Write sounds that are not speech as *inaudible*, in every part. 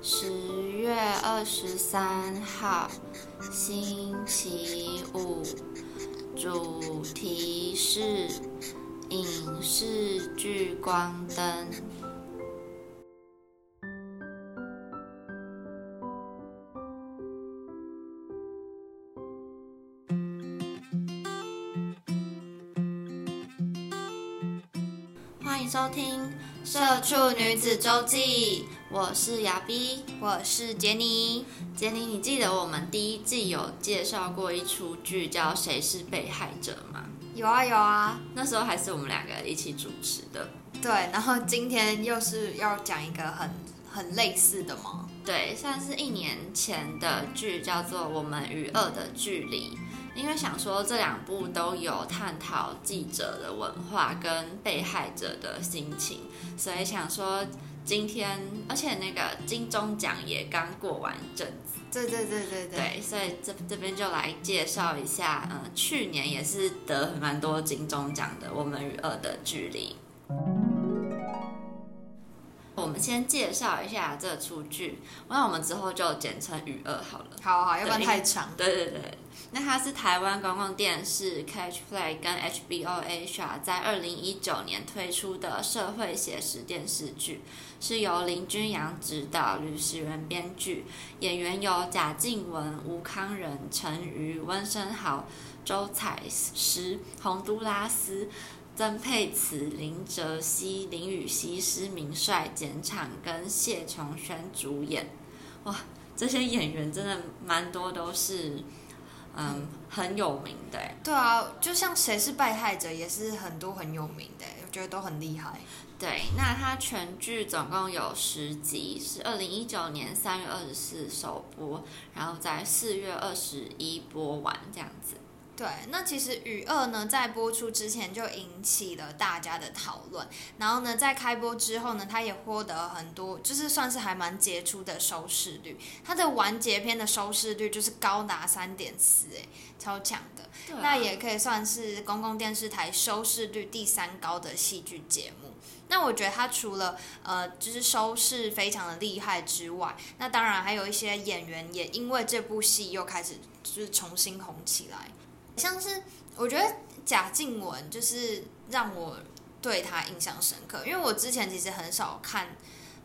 十月二十三号，星期五，主题是影视聚光灯。欢迎收听《社畜女子周记》。我是亚逼，我是杰尼。杰尼，你记得我们第一季有介绍过一出剧叫《谁是被害者》吗？有啊有啊，那时候还是我们两个一起主持的。对，然后今天又是要讲一个很很类似的吗？对，算是一年前的剧，叫做《我们与恶的距离》。因为想说这两部都有探讨记者的文化跟被害者的心情，所以想说。今天，而且那个金钟奖也刚过完阵子，对对对对对，对，所以这这边就来介绍一下，嗯，去年也是得蛮多金钟奖的《我们与恶的距离》。我们先介绍一下这出剧，那我们之后就简称“与恶”好了。好好，要不然太长。对对对。那它是台湾公共电视 Catch Play 跟 HBO Asia 在二零一九年推出的社会写实电视剧，是由林君阳执导，吕时元编剧，演员有贾静雯、吴康仁、陈瑜、温升豪、周采诗、洪都拉斯、曾沛慈、林哲熙、林雨熙、施明帅、简场跟谢琼轩主演。哇，这些演员真的蛮多都是。嗯，很有名的。对啊，就像谁是被害者，也是很多很有名的，我觉得都很厉害。对，那它全剧总共有十集，是二零一九年三月二十四首播，然后在四月二十一播完这样子。对，那其实《雨二》呢，在播出之前就引起了大家的讨论，然后呢，在开播之后呢，它也获得很多，就是算是还蛮杰出的收视率。它的完结篇的收视率就是高达三点四，哎，超强的。那也可以算是公共电视台收视率第三高的戏剧节目。那我觉得它除了呃，就是收视非常的厉害之外，那当然还有一些演员也因为这部戏又开始就是重新红起来。像是我觉得贾静雯就是让我对她印象深刻，因为我之前其实很少看，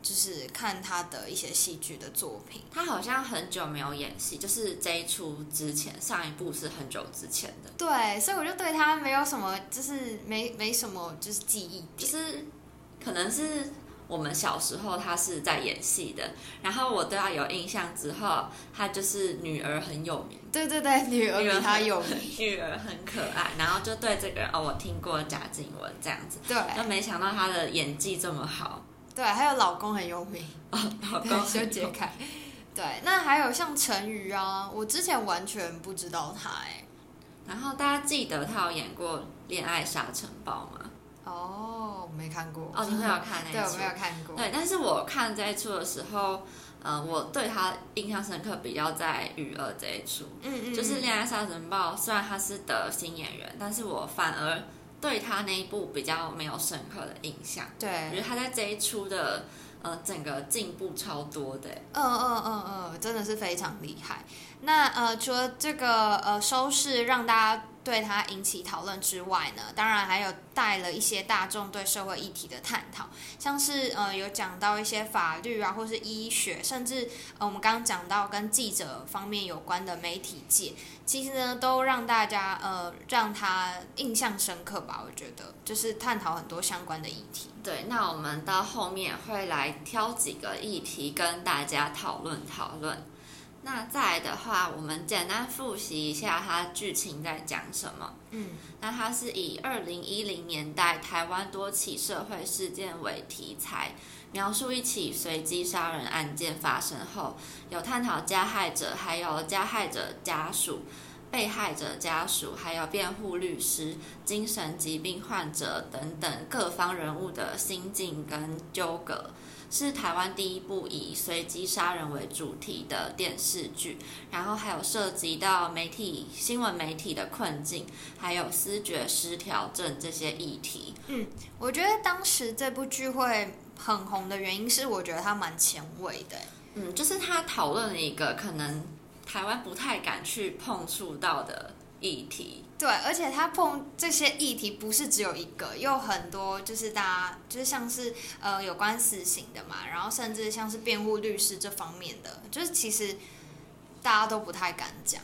就是看她的一些戏剧的作品。她好像很久没有演戏，就是这一出之前上一部是很久之前的。对，所以我就对她没有什么，就是没没什么就是记忆点，就是可能是。我们小时候，他是在演戏的，然后我对他有印象之后，他就是女儿很有名。对对对，女儿比他有 *laughs* 名，女儿很可爱，然后就对这个人哦，我听过贾静雯这样子，对，都没想到她的演技这么好。对，还有老公很有名哦，老公修杰楷。对，那还有像陈瑜啊，我之前完全不知道他哎。然后大家记得他有演过《恋爱沙尘暴》吗？哦，我没看过。哦，你没有看那一出？对，我没有看过。对，但是我看这一出的时候，呃，我对他印象深刻，比较在《雨二》这一出。嗯嗯。就是《恋爱沙尘暴》，虽然他是得新演员，但是我反而对他那一部比较没有深刻的印象。对。我觉得他在这一出的呃整个进步超多的。嗯嗯嗯嗯，真的是非常厉害。那呃，除了这个呃收视让大家。对它引起讨论之外呢，当然还有带了一些大众对社会议题的探讨，像是呃有讲到一些法律啊，或是医学，甚至呃我们刚刚讲到跟记者方面有关的媒体界，其实呢都让大家呃让他印象深刻吧。我觉得就是探讨很多相关的议题。对，那我们到后面会来挑几个议题跟大家讨论讨论。那再来的话，我们简单复习一下它剧情在讲什么。嗯，那它是以二零一零年代台湾多起社会事件为题材，描述一起随机杀人案件发生后，有探讨加害者、还有加害者家属、被害者家属，还有辩护律师、精神疾病患者等等各方人物的心境跟纠葛。是台湾第一部以随机杀人为主题的电视剧，然后还有涉及到媒体、新闻媒体的困境，还有思觉失调症这些议题。嗯，我觉得当时这部剧会很红的原因是，我觉得它蛮前卫的。嗯，就是他讨论了一个可能台湾不太敢去碰触到的议题。对，而且他碰这些议题不是只有一个，有很多就是大家就是像是呃有关死刑的嘛，然后甚至像是辩护律师这方面的，就是其实大家都不太敢讲。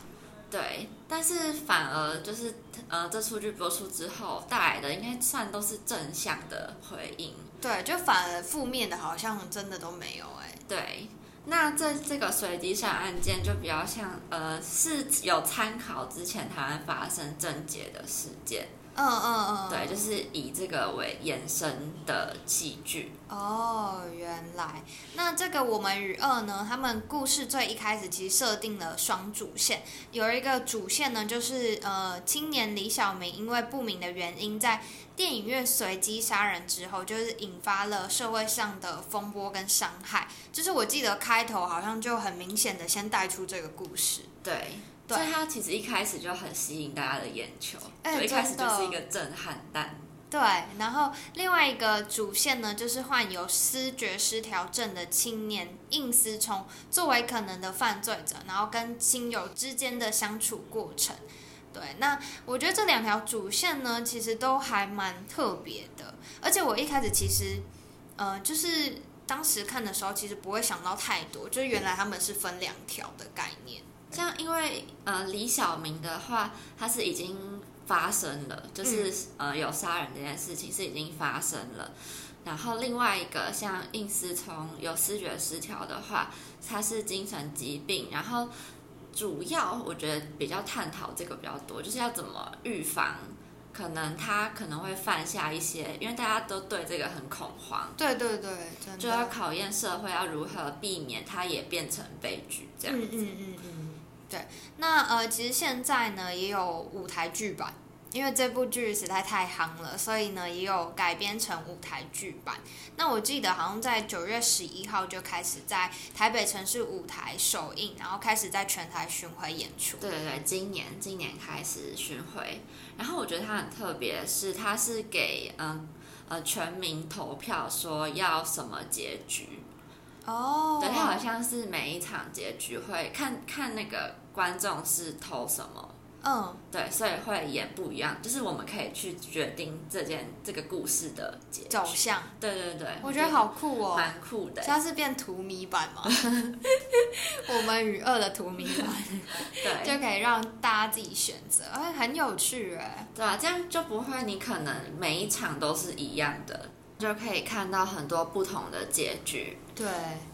对，但是反而就是呃这出剧播出之后带来的应该算都是正向的回应。对，就反而负面的好像真的都没有哎。对。那这这个随机杀案件就比较像，呃，是有参考之前台湾发生症结的事件。嗯嗯嗯。对，就是以这个为延伸的戏剧。哦，原来。那这个我们与恶呢？他们故事最一开始其实设定了双主线，有一个主线呢，就是呃，青年李小明因为不明的原因在。电影院随机杀人之后，就是引发了社会上的风波跟伤害。就是我记得开头好像就很明显的先带出这个故事。对，所以它其实一开始就很吸引大家的眼球，就一开始就是一个震撼弹。对，然后另外一个主线呢，就是患有思觉失调症的青年应思聪作为可能的犯罪者，然后跟亲友之间的相处过程。对，那我觉得这两条主线呢，其实都还蛮特别的。而且我一开始其实，呃，就是当时看的时候，其实不会想到太多，就原来他们是分两条的概念。像因为呃李小明的话，他是已经发生了，就是呃有杀人这件事情是已经发生了。然后另外一个像应思聪有视觉失调的话，他是精神疾病，然后。主要我觉得比较探讨这个比较多，就是要怎么预防，可能他可能会犯下一些，因为大家都对这个很恐慌。对对对，就要考验社会要如何避免他也变成悲剧这样子。嗯嗯嗯嗯，对。那呃，其实现在呢也有舞台剧版。因为这部剧实在太夯了，所以呢也有改编成舞台剧版。那我记得好像在九月十一号就开始在台北城市舞台首映，然后开始在全台巡回演出。对对对，今年今年开始巡回。然后我觉得它很特别，是它是给嗯呃全民投票说要什么结局。哦。对，它好像是每一场结局会看看那个观众是投什么。嗯，对，所以会演不一样，就是我们可以去决定这件这个故事的走向。对对对，我觉得好酷哦，蛮酷的。它是变图迷版吗？*laughs* 我们与二的图迷版，对，*laughs* 就可以让大家自己选择，哎，很有趣哎。对啊，这样就不会你可能每一场都是一样的。就可以看到很多不同的结局。对，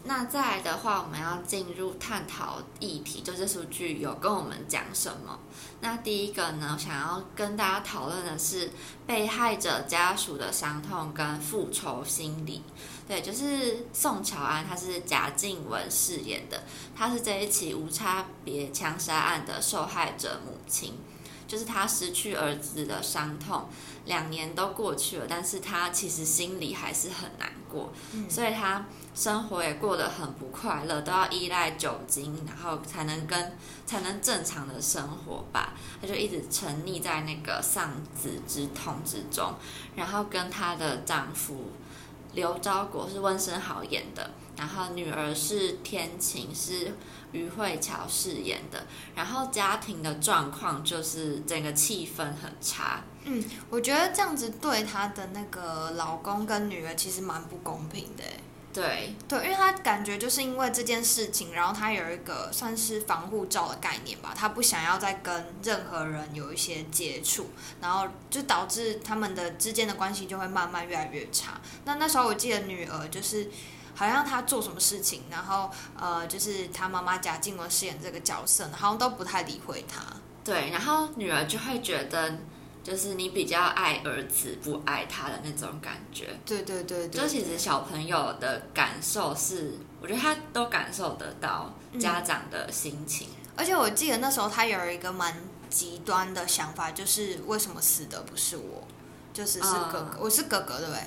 那再来的话，我们要进入探讨议题，就这出剧有跟我们讲什么？那第一个呢，想要跟大家讨论的是被害者家属的伤痛跟复仇心理。对，就是宋乔安，她是贾静雯饰演的，她是这一起无差别枪杀案的受害者母亲。就是他失去儿子的伤痛，两年都过去了，但是他其实心里还是很难过，所以他生活也过得很不快乐，都要依赖酒精，然后才能跟才能正常的生活吧。他就一直沉溺在那个丧子之痛之中，然后跟她的丈夫刘昭国是温升豪演的，然后女儿是天晴，是于慧乔饰演的。然后家庭的状况就是整个气氛很差。嗯，我觉得这样子对她的那个老公跟女儿其实蛮不公平的欸。对对，因为她感觉就是因为这件事情，然后她有一个算是防护罩的概念吧，她不想要再跟任何人有一些接触，然后就导致他们的之间的关系就会慢慢越来越差。那那时候我记得女儿就是好像他做什么事情，然后呃，就是他妈妈贾静雯饰演这个角色，好像都不太理会他。对，然后女儿就会觉得。就是你比较爱儿子，不爱他的那种感觉。对对对对。就其实小朋友的感受是，我觉得他都感受得到家长的心情。而且我记得那时候他有一个蛮极端的想法，就是为什么死的不是我，就是是哥哥，我是哥哥，对不对？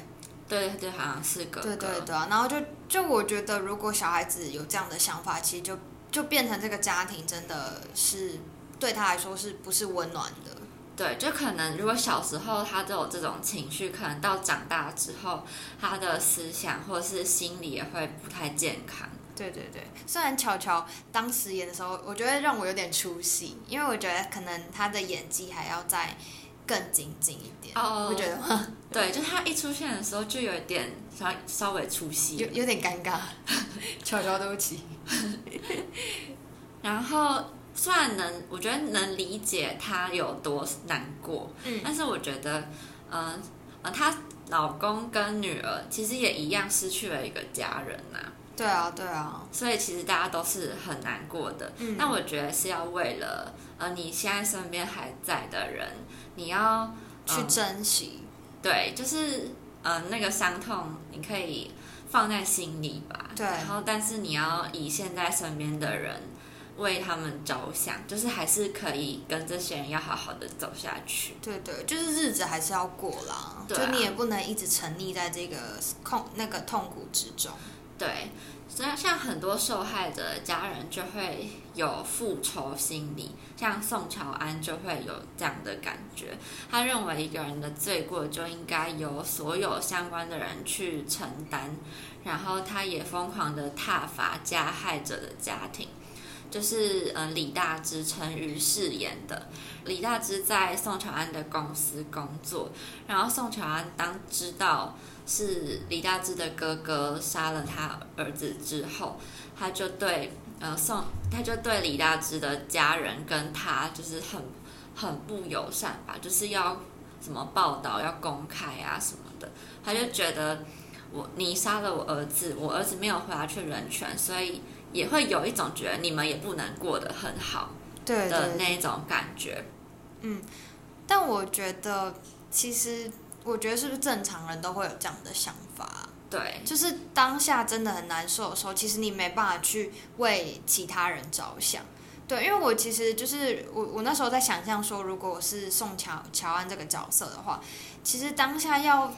对对，好像是哥哥。对对对啊，然后就就我觉得，如果小孩子有这样的想法，其实就就变成这个家庭真的是对他来说是不是温暖的？对，就可能如果小时候他都有这种情绪，可能到长大之后，他的思想或者是心理也会不太健康。对对对，虽然巧巧当时演的时候，我觉得让我有点出戏，因为我觉得可能他的演技还要再更精进一点。哦，会觉得 *laughs* 吗？对，就他一出现的时候，就有点稍稍微出戏，有有点尴尬。*laughs* 悄悄对不起。*laughs* 然后。虽然能，我觉得能理解他有多难过，嗯，但是我觉得，嗯，呃，她老公跟女儿其实也一样失去了一个家人呐。对啊，对啊。所以其实大家都是很难过的。嗯。那我觉得是要为了，呃，你现在身边还在的人，你要去珍惜。对，就是，嗯，那个伤痛你可以放在心里吧。对。然后，但是你要以现在身边的人。为他们着想，就是还是可以跟这些人要好好的走下去。对对，就是日子还是要过啦，就你也不能一直沉溺在这个痛那个痛苦之中。对，所以像很多受害者的家人就会有复仇心理，像宋乔安就会有这样的感觉。他认为一个人的罪过就应该由所有相关的人去承担，然后他也疯狂的挞伐加害者的家庭。就是呃，李大芝陈瑜饰演的李大芝在宋乔安的公司工作，然后宋乔安当知道是李大芝的哥哥杀了他儿子之后，他就对呃宋他就对李大芝的家人跟他就是很很不友善吧，就是要什么报道要公开啊什么的，他就觉得我你杀了我儿子，我儿子没有回答去人权，所以。也会有一种觉得你们也不能过得很好，对的那种感觉。嗯，但我觉得其实，我觉得是不是正常人都会有这样的想法？对，就是当下真的很难受的时候，其实你没办法去为其他人着想。对，因为我其实就是我，我那时候在想象说，如果我是宋乔乔安这个角色的话，其实当下要。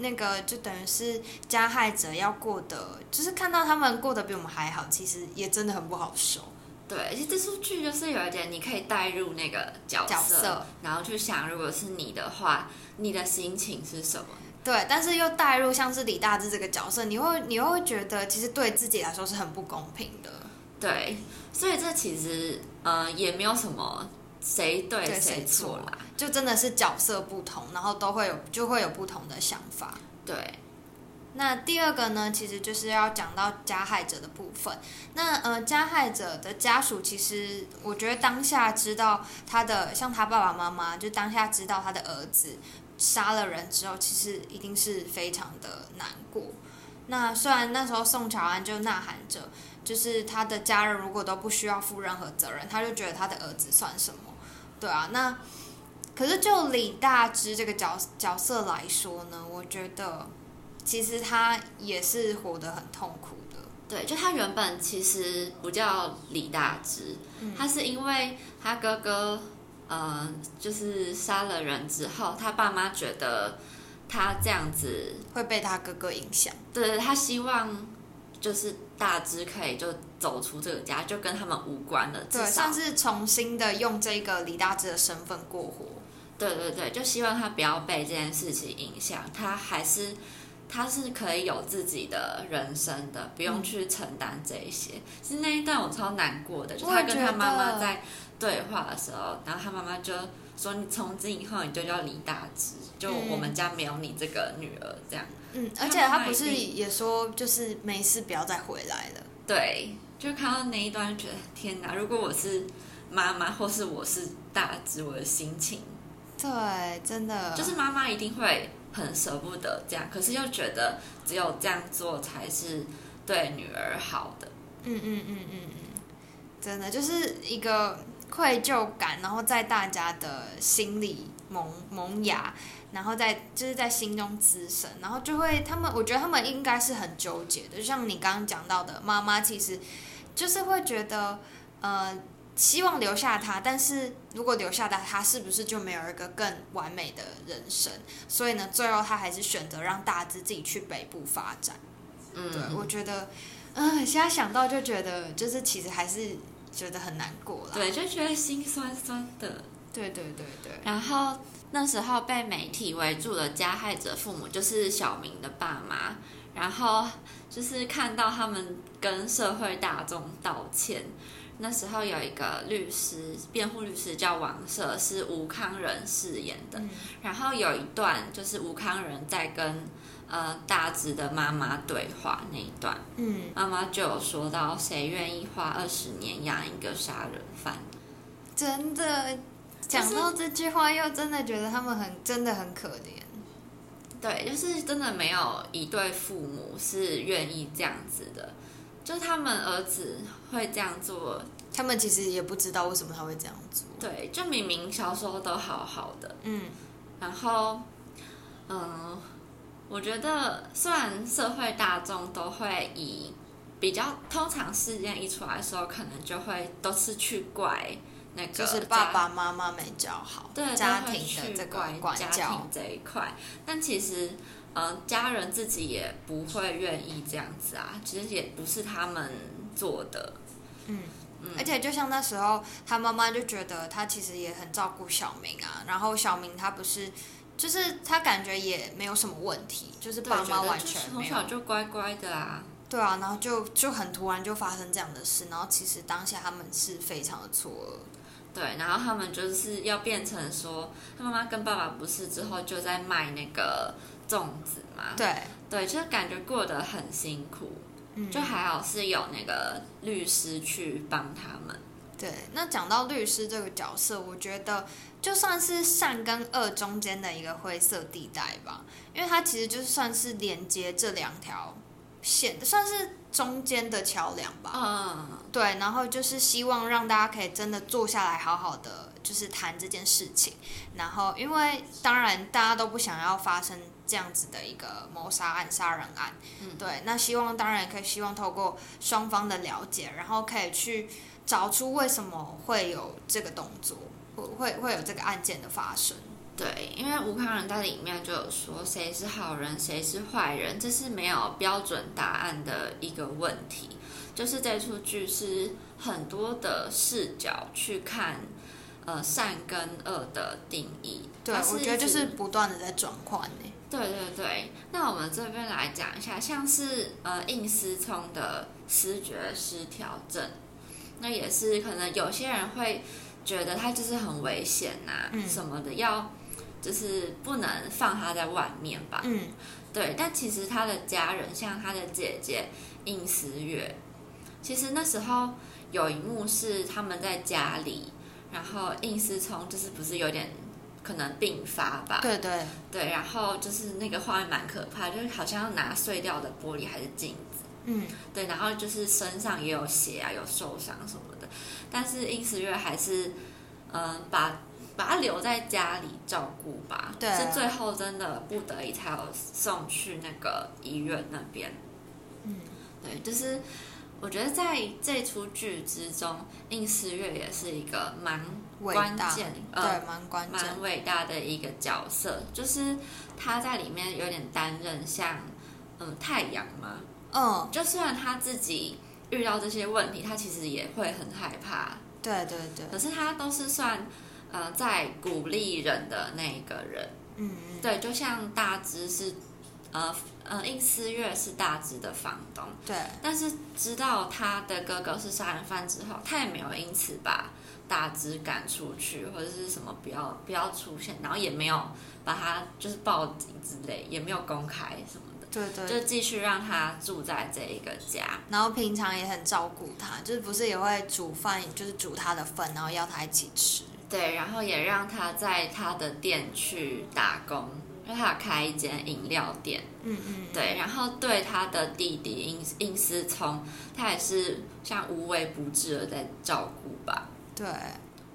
那个就等于是加害者要过得，就是看到他们过得比我们还好，其实也真的很不好受。对，而且这出剧就是有一点，你可以带入那个角色，然后去想，如果是你的话，你的心情是什么？对，但是又带入像是李大志这个角色，你会你会觉得其实对自己来说是很不公平的。对，所以这其实呃也没有什么。谁对谁错啦？就真的是角色不同，然后都会有就会有不同的想法。对。那第二个呢，其实就是要讲到加害者的部分。那呃，加害者的家属其实，我觉得当下知道他的，像他爸爸妈妈，就当下知道他的儿子杀了人之后，其实一定是非常的难过。那虽然那时候宋乔安就呐喊着，就是他的家人如果都不需要负任何责任，他就觉得他的儿子算什么？对啊，那可是就李大芝这个角角色来说呢，我觉得其实他也是活得很痛苦的。对，就他原本其实不叫李大芝，他是因为他哥哥呃，就是杀了人之后，他爸妈觉得他这样子会被他哥哥影响。对，他希望。就是大芝可以就走出这个家，就跟他们无关了。对，算是重新的用这个李大志的身份过活。对对对，就希望他不要被这件事情影响，他还是他是可以有自己的人生的，不用去承担这一些。其实那一段我超难过的，就他跟他妈妈在对话的时候，然后他妈妈就说：“你从今以后你就叫李大芝，就我们家没有你这个女儿。”这样。嗯，而且他不是也说，就是没事不要再回来了。对，就看到那一段，就觉得天哪！如果我是妈妈，或是我是大芝，我的心情，对，真的就是妈妈一定会很舍不得这样，可是又觉得只有这样做才是对女儿好的。嗯嗯嗯嗯嗯，真的就是一个愧疚感，然后在大家的心里萌萌芽。然后在就是在心中滋生，然后就会他们，我觉得他们应该是很纠结的，就像你刚刚讲到的，妈妈其实就是会觉得，呃，希望留下他，但是如果留下他，他是不是就没有一个更完美的人生？所以呢，最后他还是选择让大志自己去北部发展。嗯，对，我觉得，嗯，现在想到就觉得，就是其实还是觉得很难过了。对，就觉得心酸酸的。对对对对。然后。那时候被媒体围住的加害者父母就是小明的爸妈，然后就是看到他们跟社会大众道歉。那时候有一个律师，辩护律师叫王社，是吴康仁饰演的。然后有一段就是吴康仁在跟呃大直的妈妈对话那一段，嗯，妈妈就有说到谁愿意花二十年养一个杀人犯？真的。讲到这句话，又真的觉得他们很真的很可怜。对，就是真的没有一对父母是愿意这样子的，就他们儿子会这样做，他们其实也不知道为什么他会这样做。对，就明明小时候都好好的，嗯，然后，嗯，我觉得虽然社会大众都会以比较通常事件一出来的时候，可能就会都是去怪那个。就是爸爸妈妈没教好，对家庭的这个管教这一块，但其实，嗯，家人自己也不会愿意这样子啊，其实也不是他们做的，嗯嗯，而且就像那时候，他妈妈就觉得他其实也很照顾小明啊，然后小明他不是，就是他感觉也没有什么问题，就是爸妈完全从小就乖乖的啊，对啊，然后就就很突然就发生这样的事，然后其实当下他们是非常的错愕。对，然后他们就是要变成说，他妈妈跟爸爸不是之后就在卖那个粽子嘛？对，对，就感觉过得很辛苦，就还好是有那个律师去帮他们。对，那讲到律师这个角色，我觉得就算是善跟恶中间的一个灰色地带吧，因为它其实就算是连接这两条线，算是。中间的桥梁吧，嗯，对，然后就是希望让大家可以真的坐下来，好好的就是谈这件事情。然后，因为当然大家都不想要发生这样子的一个谋杀案、杀人案，嗯，对。那希望当然也可以希望透过双方的了解，然后可以去找出为什么会有这个动作，会会会有这个案件的发生。对，因为吴康仁在里面就有说谁是好人，谁是坏人，这是没有标准答案的一个问题。就是这出剧是很多的视角去看，呃，善跟恶的定义。对，我觉得就是不断的在转换呢。对对对，那我们这边来讲一下，像是呃应思聪的视觉失调症，那也是可能有些人会觉得他就是很危险呐，什么的要。就是不能放他在外面吧？嗯，对。但其实他的家人，像他的姐姐应思月，其实那时候有一幕是他们在家里，然后应思聪就是不是有点可能病发吧？对对对。然后就是那个画面蛮可怕，就是好像要拿碎掉的玻璃还是镜子。嗯，对。然后就是身上也有血啊，有受伤什么的。但是应思月还是嗯把。把他留在家里照顾吧，是最后真的不得已才有送去那个医院那边。嗯，对，就是我觉得在这出剧之中，应思月也是一个蛮关键，对，蛮关键、蛮伟大的一个角色。就是他在里面有点担任像嗯太阳嘛，嗯，就虽然他自己遇到这些问题，他其实也会很害怕，对对对，可是他都是算。呃，在鼓励人的那一个人，嗯，对，就像大只是，呃呃应思月是大直的房东，对，但是知道他的哥哥是杀人犯之后，他也没有因此把大直赶出去，或者是什么不要不要出现，然后也没有把他就是报警之类，也没有公开什么的，对对，就继续让他住在这一个家。然后平常也很照顾他，就是不是也会煮饭，就是煮他的份，然后要他一起吃。对，然后也让他在他的店去打工，因为他有开一间饮料店。嗯嗯，对，然后对他的弟弟殷殷思聪，他也是像无微不至的在照顾吧。对，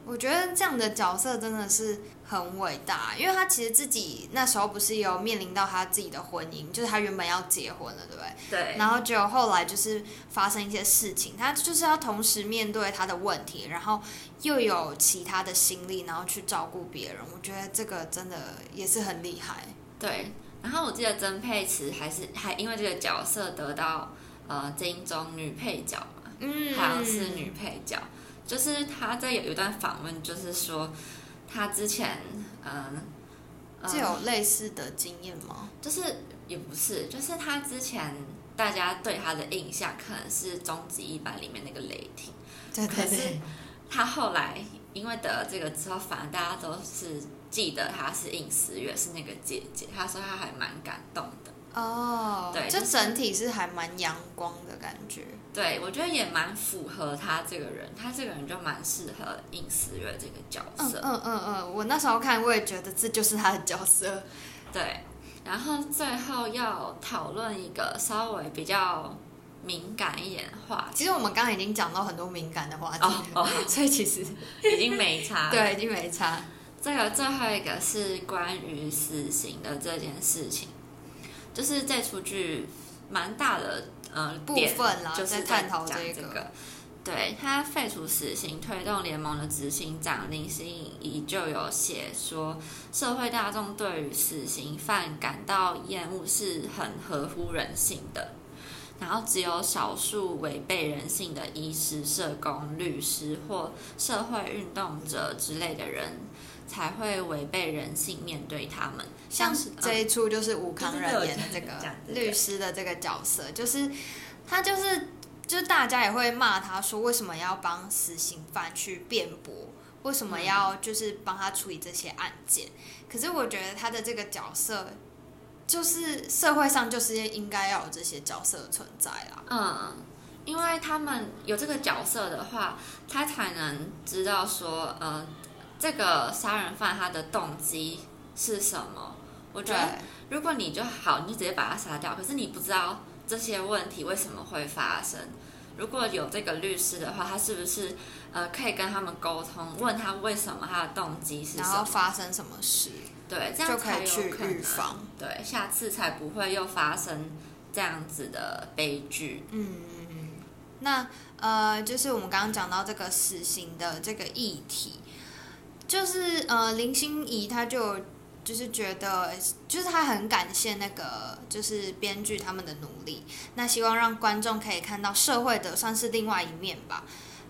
我觉得这样的角色真的是很伟大，因为他其实自己那时候不是有面临到他自己的婚姻，就是他原本要结婚了，对不对？对，然后结果后来就是发生一些事情，他就是要同时面对他的问题，然后又有其他的心力，然后去照顾别人。我觉得这个真的也是很厉害。对，然后我记得曾沛慈还是还因为这个角色得到呃金钟女配角嘛，嗯好像是女配角。就是他在有一段访问，就是说他之前嗯。呃这有类似的经验吗？就是也不是，就是他之前大家对他的印象可能是终极一班里面那个雷霆，对可是他后来因为得了这个之后，反而大家都是记得他是应思月，是那个姐姐。他说他还蛮感动的。哦，对就整体是还蛮阳光的感觉。对，我觉得也蛮符合他这个人，他这个人就蛮适合尹思月这个角色。嗯嗯嗯嗯，我那时候看我也觉得这就是他的角色。对，然后最后要讨论一个稍微比较敏感一点的话题，其实我们刚刚已经讲到很多敏感的话题了，哦哦 *laughs* 所以其实已经没差了。*laughs* 对已经没差。这个最后一个是关于死刑的这件事情，就是这出剧蛮大的呃部分啦就是在探讨这个这个。对他废除死刑，推动联盟的执行长林心怡就有写说，社会大众对于死刑犯感到厌恶是很合乎人性的，然后只有少数违背人性的医师、社工、律师或社会运动者之类的人，才会违背人性面对他们。像是这一出就是吴康仁演的这个律师的这个角色，就是他就是就是大家也会骂他说为什么要帮死刑犯去辩驳，为什么要就是帮他处理这些案件？可是我觉得他的这个角色，就是社会上就是应该要有这些角色的存在啦。嗯，因为他们有这个角色的话，他才能知道说，呃，这个杀人犯他的动机是什么。我觉得，如果你就好，你就直接把他杀掉，可是你不知道这些问题为什么会发生。如果有这个律师的话，他是不是呃可以跟他们沟通，问他为什么他的动机是然后什么？发生什么事，对，这样就可才有以去可能预防。对，下次才不会又发生这样子的悲剧。嗯，那呃，就是我们刚刚讲到这个死刑的这个议题，就是呃，林心怡她就就是觉得，就是她很感谢那个就是编剧他们的努力，那希望让观众可以看到社会的算是另外一面吧。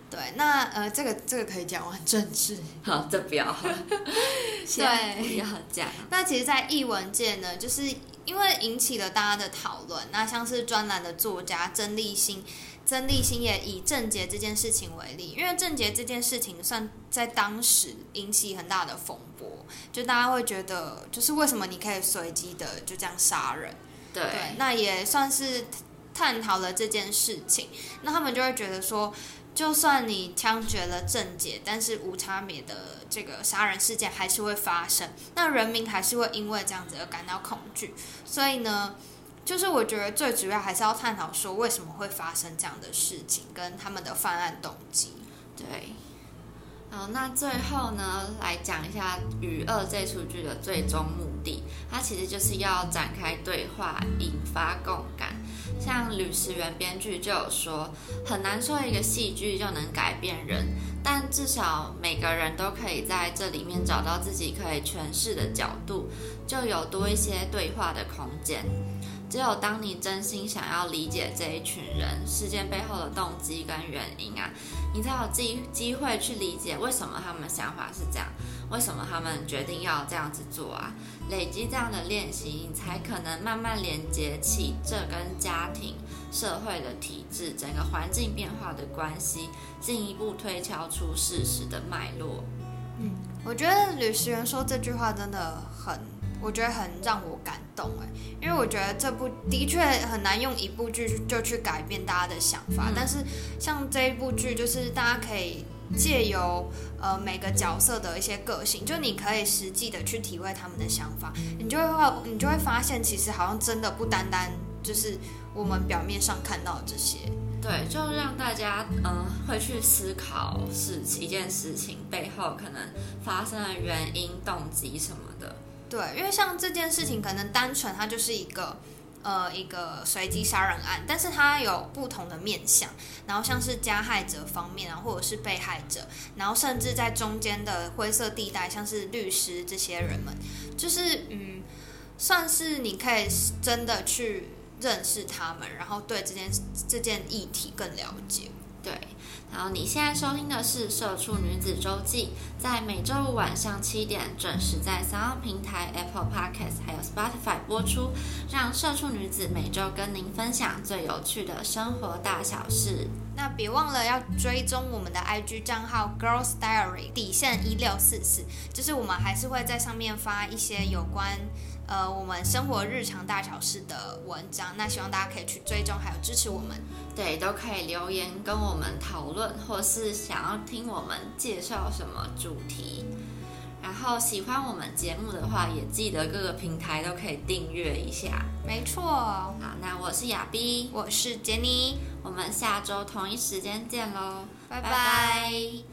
对，那呃，这个这个可以讲，我很政治。*laughs* 好，这不要，*laughs* 对不要讲。那其实，在译文界呢，就是因为引起了大家的讨论。那像是专栏的作家曾立新，曾立新也以郑捷这件事情为例，因为郑捷这件事情算在当时引起很大的风波，就大家会觉得，就是为什么你可以随机的就这样杀人？对，对，那也算是探讨了这件事情。那他们就会觉得说，就算你枪决了郑捷，但是无差别的这个杀人事件还是会发生，那人民还是会因为这样子而感到恐惧。所以呢，就是我觉得最主要还是要探讨说为什么会发生这样的事情，跟他们的犯案动机。对，好，那最后呢，来讲一下《与二》这出剧的最终目的，它其实就是要展开对话，引发共感。像吕石原编剧就有说，很难说一个戏剧就能改变人，但至少每个人都可以在这里面找到自己可以诠释的角度，就有多一些对话的空间。只有当你真心想要理解这一群人事件背后的动机跟原因啊，你才有机机会去理解为什么他们想法是这样，为什么他们决定要这样子做啊。累积这样的练习，你才可能慢慢连接起这跟家庭、社会的体制、整个环境变化的关系，进一步推敲出事实的脉络。嗯我觉得吕石原说这句话真的很，我觉得很让我感动哎，因为我觉得这部的确很难用一部剧就去改变大家的想法，嗯但是像这一部剧，就是大家可以借由呃每个角色的一些个性，就你可以实际的去体会他们的想法，你就会你就会发现，其实好像真的不单单就是我们表面上看到的这些。对，就让大家嗯会去思考是一件事情背后可能发生的原因、动机什么的。对，因为像这件事情，可能单纯它就是一个呃一个随机杀人案，但是它有不同的面向，然后像是加害者方面啊，或者是被害者，然后甚至在中间的灰色地带，像是律师这些人们，就是嗯，算是你可以真的去认识他们，然后对这件这件议题更了解。对，然后你现在收听的是《社畜女子周记》，在每周五晚上七点准时在三岸平台、Apple Podcast 还有 Spotify 播出，让社畜女子每周跟您分享最有趣的生活大小事。那别忘了要追踪我们的 IG 账号 Girls Diary 底线一六四四，就是我们还是会在上面发一些有关呃我们生活日常大小事的文章。那希望大家可以去追踪，还有支持我们。对，都可以留言跟我们讨论，或是想要听我们介绍什么主题。然后喜欢我们节目的话，也记得各个平台都可以订阅一下。没错，好，那我是亚碧，我是杰尼，我们下周同一时间见喽，拜拜拜拜